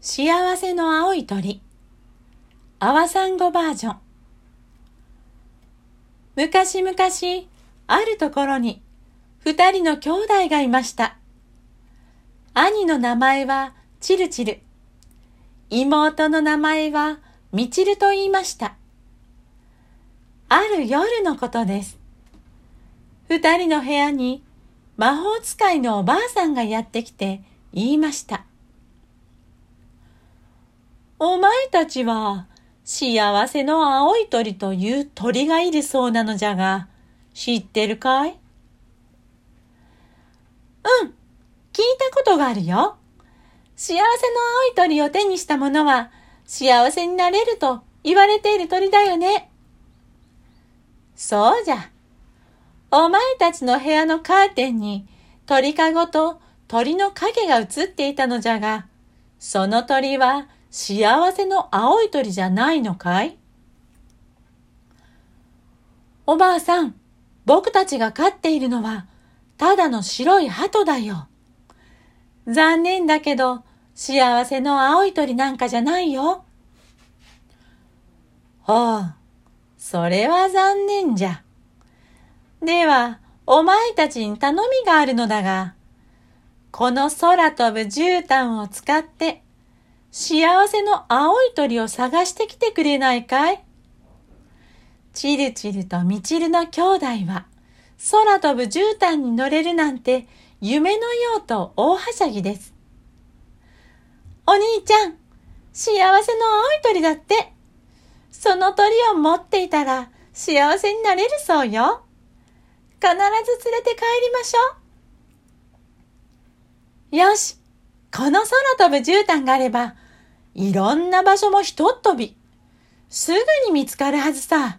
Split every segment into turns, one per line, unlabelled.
幸せの青い鳥。アワサンゴバージョン。昔々、あるところに、二人の兄弟がいました。兄の名前はチルチル。妹の名前はミチルと言いました。ある夜のことです。二人の部屋に魔法使いのおばあさんがやってきて言いました。お前たちは幸せの青い鳥という鳥がいるそうなのじゃが、知ってるかい？うん、聞いたことがあるよ。幸せの青い鳥を手にした者は幸せになれると言われている鳥だよね。そうじゃ。お前たちの部屋のカーテンに鳥かごと鳥の影が映っていたのじゃが、その鳥は幸せの青い鳥じゃないのかい？おばあさん、僕たちが飼っているのは、ただの白い鳩だよ。残念だけど、幸せの青い鳥なんかじゃないよ。ほう、それは残念じゃ。では、お前たちに頼みがあるのだが、この空飛ぶ絨毯を使って、幸せの青い鳥を探してきてくれないかい？チルチルとミチルの兄弟は空飛ぶ絨毯に乗れるなんて夢のようと大はしゃぎです。お兄ちゃん、幸せの青い鳥だって。その鳥を持っていたら幸せになれるそうよ。必ず連れて帰りましょう。よし、この空飛ぶ絨毯があればいろんな場所もひとっ飛び。すぐに見つかるはずさ。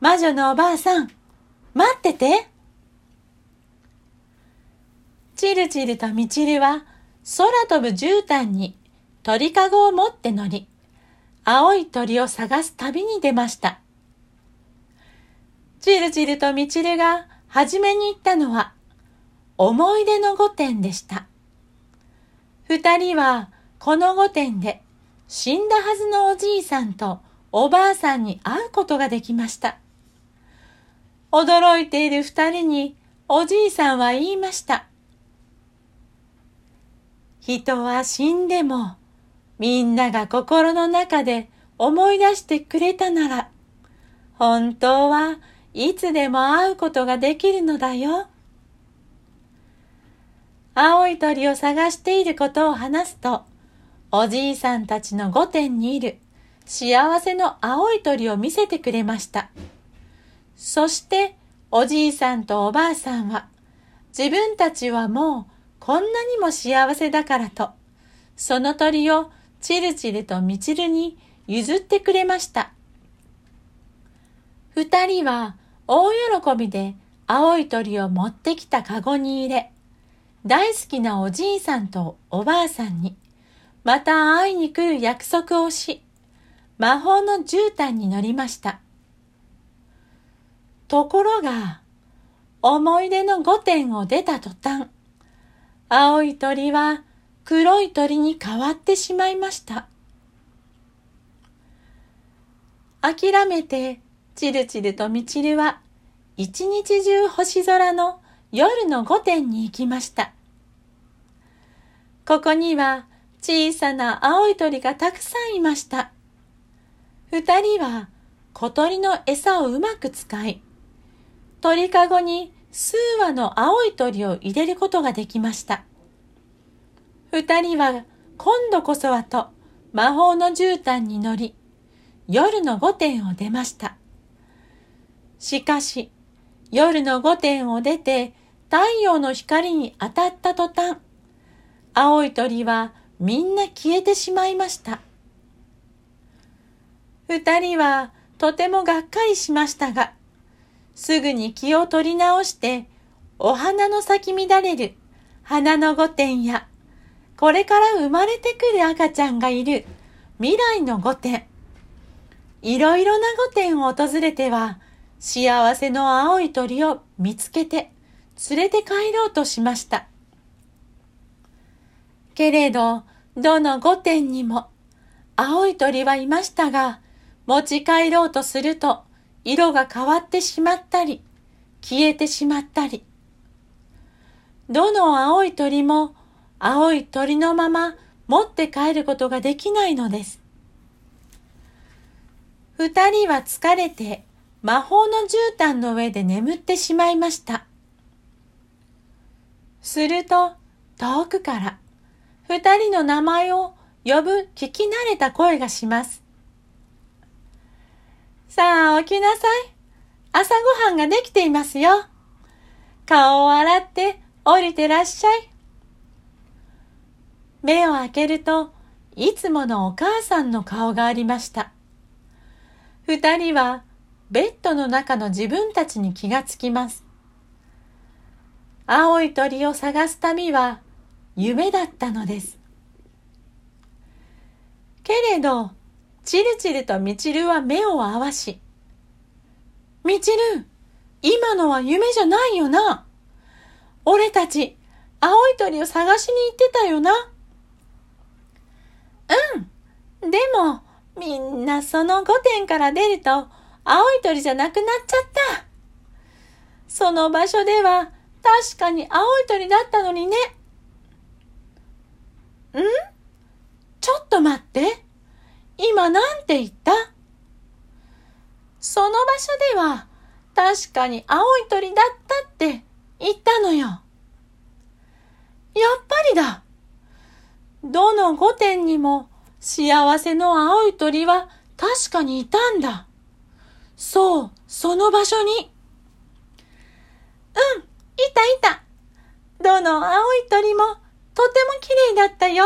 魔女のおばあさん、待ってて。チルチルとミチルは空飛ぶ絨毯に鳥かごを持って乗り、青い鳥を探す旅に出ました。チルチルとミチルが初めに行ったのは思い出の御殿でした。二人はこの御殿で死んだはずのおじいさんとおばあさんに会うことができました。驚いている二人におじいさんは言いました。人は死んでもみんなが心の中で思い出してくれたなら本当はいつでも会うことができるのだよ。青い鳥を探していることを話すとおじいさんたちの御殿にいる幸せの青い鳥を見せてくれました。そしておじいさんとおばあさんは自分たちはもうこんなにも幸せだからとその鳥をチルチルとミチルに譲ってくれました。二人は大喜びで青い鳥を持ってきたカゴに入れ、大好きなおじいさんとおばあさんにまた会いに来る約束をし、魔法の絨毯に乗りました。ところが、思い出の御殿を出た途端、青い鳥は黒い鳥に変わってしまいました。諦めて、チルチルとミチルは、一日中星空の夜の御殿に行きました。ここには小さな青い鳥がたくさんいました。二人は小鳥の餌をうまく使い、鳥かごに数羽の青い鳥を入れることができました。二人は今度こそはと魔法の絨毯に乗り、夜の御殿を出ました。しかし、夜の御殿を出て太陽の光に当たった途端、青い鳥はみんな消えてしまいました。二人はとてもがっかりしましたが、すぐに気を取り直して、お花の咲き乱れる花の御殿や、これから生まれてくる赤ちゃんがいる未来の御殿、いろいろな御殿を訪れては、幸せの青い鳥を見つけて連れて帰ろうとしました。けれど、どの御殿にも青い鳥はいましたが、持ち帰ろうとすると色が変わってしまったり、消えてしまったり。どの青い鳥も青い鳥のまま持って帰ることができないのです。二人は疲れて魔法の絨毯の上で眠ってしまいました。すると遠くから二人の名前を呼ぶ聞き慣れた声がします。さあ起きなさい。朝ごはんができていますよ。顔を洗って降りてらっしゃい。目を開けるといつものお母さんの顔がありました。二人はベッドの中の自分たちに気がつきます。青い鳥を探す旅は夢だったのです。けれど、チルチルとミチルは目を合わし、ミチル、今のは夢じゃないよな。俺たち、青い鳥を探しに行ってたよな。うん。でも、みんなその御殿から出ると、青い鳥じゃなくなっちゃった。その場所では、確かに青い鳥だったのにね。ん？ちょっと待って。今なんて言った？その場所では確かに青い鳥だったって言ったのよ。やっぱりだ。どの御殿にも幸せの青い鳥は確かにいたんだ。そう、その場所に。うん、いたいた。どの青い鳥もとても綺麗だったよ。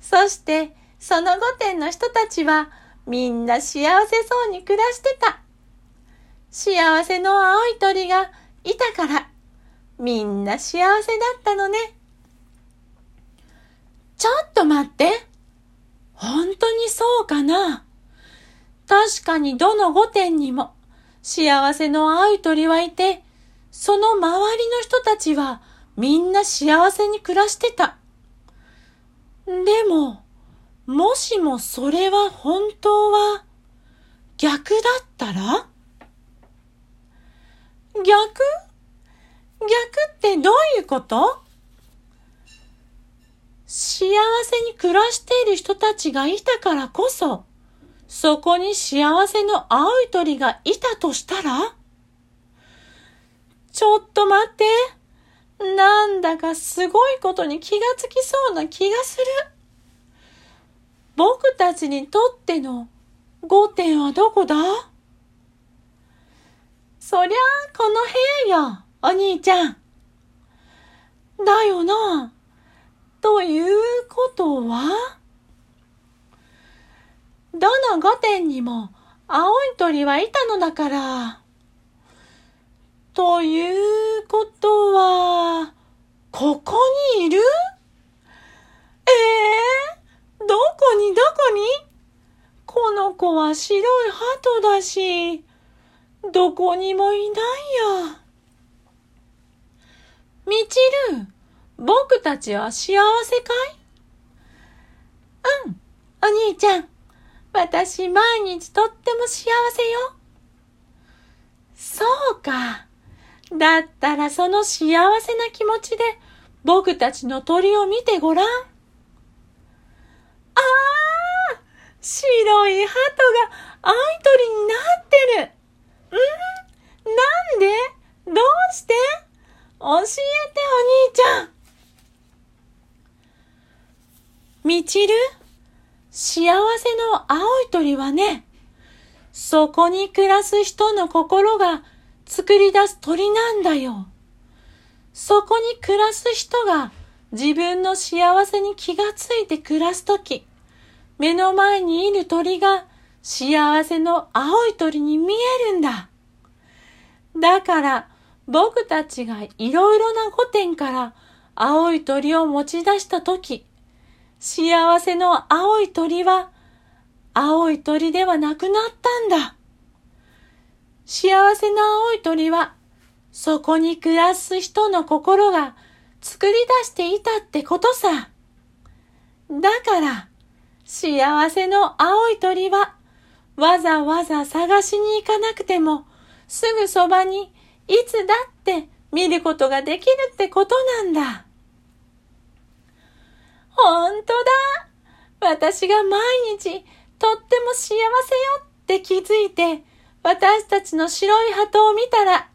そして、その御殿の人たちはみんな幸せそうに暮らしてた。幸せの青い鳥がいたから、みんな幸せだったのね。ちょっと待って。本当にそうかな？確かにどの御殿にも幸せの青い鳥はいて、その周りの人たちはみんな幸せに暮らしてた。でも、もしもそれは本当は逆だったら？逆？逆ってどういうこと？幸せに暮らしている人たちがいたからこそ、そこに幸せの青い鳥がいたとしたら？ちょっと待って。なんだかすごいことに気がつきそうな気がする。僕たちにとっての御殿はどこだ？そりゃあこの部屋よ、お兄ちゃん。だよな。ということは？どの御殿にも青い鳥はいたのだから。ということは、ここにいる？ええー、どこに？どこに？この子は白い鳩だし、どこにもいないや。みちる、僕たちは幸せかい？うん、お兄ちゃん。私毎日とっても幸せよ。そうか。だったらその幸せな気持ちで僕たちの鳥を見てごらん。ああ白い鳩が青い鳥になってる。ん？なんで？どうして？教えてお兄ちゃん。みちる？幸せの青い鳥はね、そこに暮らす人の心が作り出す鳥なんだよ。そこに暮らす人が自分の幸せに気がついて暮らすとき、目の前にいる鳥が幸せの青い鳥に見えるんだ。だから僕たちがいろいろな御殿から青い鳥を持ち出したとき、幸せの青い鳥は、青い鳥ではなくなったんだ。幸せな青い鳥は、そこに暮らす人の心が作り出していたってことさ。だから、幸せの青い鳥は、わざわざ探しに行かなくても、すぐそばにいつだって見ることができるってことなんだ。ほんとだ私が毎日とっても幸せよって気づいて、私たちの白い鳩を見たら、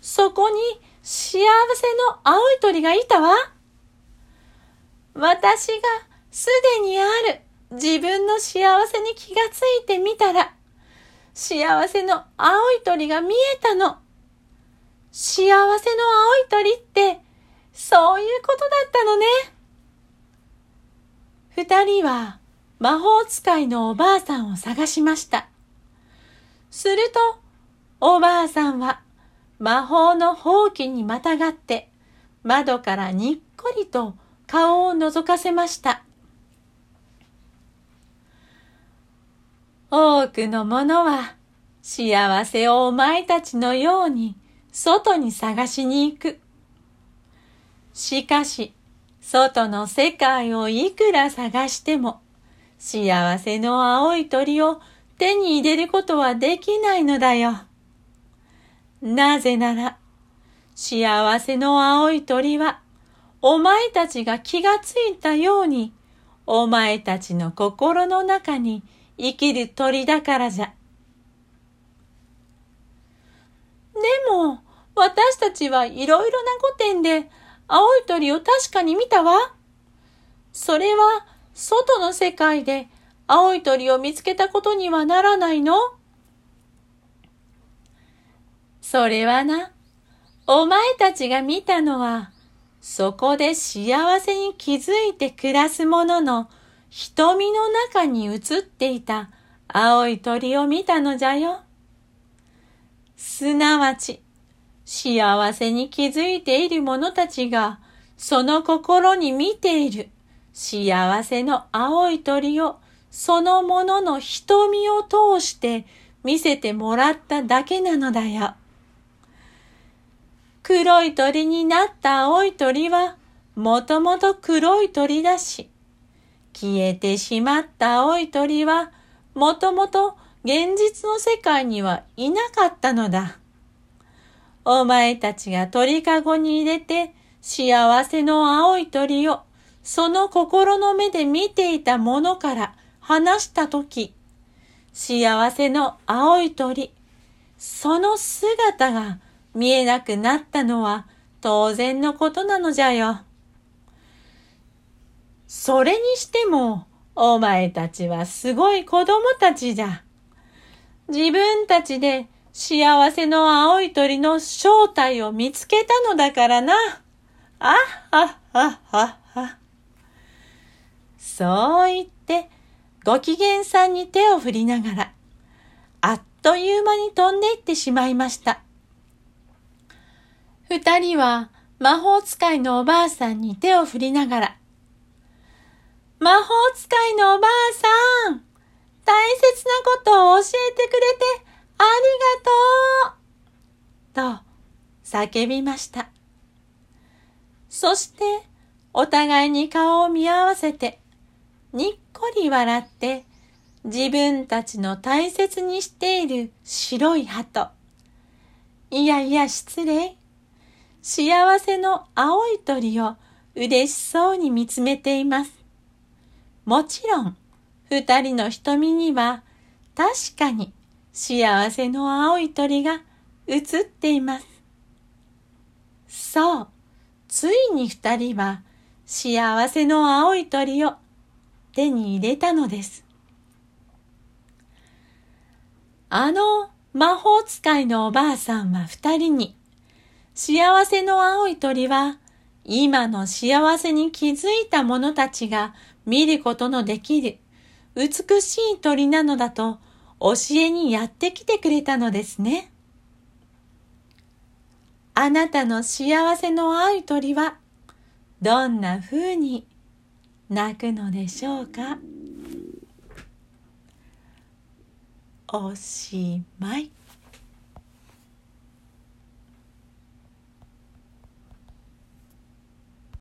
そこに幸せの青い鳥がいたわ。私がすでにある自分の幸せに気がついてみたら、幸せの青い鳥が見えたの。幸せの青い鳥って、そういうことだったのね。二人は魔法使いのおばあさんを探しました。すると、おばあさんは魔法のほうきにまたがって窓からにっこりと顔を覗かせました。多くの者は幸せをお前たちのように外に探しに行く。しかし、外の世界をいくら探しても、幸せの青い鳥を手に入れることはできないのだよ。なぜなら、幸せの青い鳥は、お前たちが気がついたように、お前たちの心の中に生きる鳥だからじゃ。でも、私たちはいろいろな御殿で青い鳥を確かに見たわ。それは外の世界で青い鳥を見つけたことにはならないの？それはな、お前たちが見たのは、そこで幸せに気づいて暮らす者の瞳の中に映っていた青い鳥を見たのじゃよ。すなわち、幸せに気づいている者たちが、その心に見ている幸せの青い鳥をそのものの瞳を通して見せてもらっただけなのだよ。黒い鳥になった青い鳥はもともと黒い鳥だし、消えてしまった青い鳥はもともと現実の世界にはいなかったのだ。お前たちが鳥かごに入れて幸せの青い鳥をその心の目で見ていたものから話したとき、幸せの青い鳥、その姿が見えなくなったのは当然のことなのじゃよ。それにしても、お前たちはすごい子供たちじゃ。自分たちで幸せの青い鳥の正体を見つけたのだからな。あっはっはっはっは。そう言って、ご機嫌さんに手を振りながら、あっという間に飛んでいってしまいました。二人は魔法使いのおばあさんに手を振りながら、魔法使いのおばあさん、大切なことを教えてくれてありがとうと叫びました。そしてお互いに顔を見合わせてにっこり笑って自分たちの大切にしている白い鳩。いやいや失礼。幸せの青い鳥を嬉しそうに見つめています。もちろん、二人の瞳には確かに幸せの青い鳥が映っています。そう、ついに二人は幸せの青い鳥を手に入れたのです。あの魔法使いのおばあさんは二人に、幸せの青い鳥は今の幸せに気づいた者たちが見ることのできる美しい鳥なのだと教えにやってきてくれたのですね。あなたの幸せの青い鳥はどんな風に泣くのでしょうか？おしまい。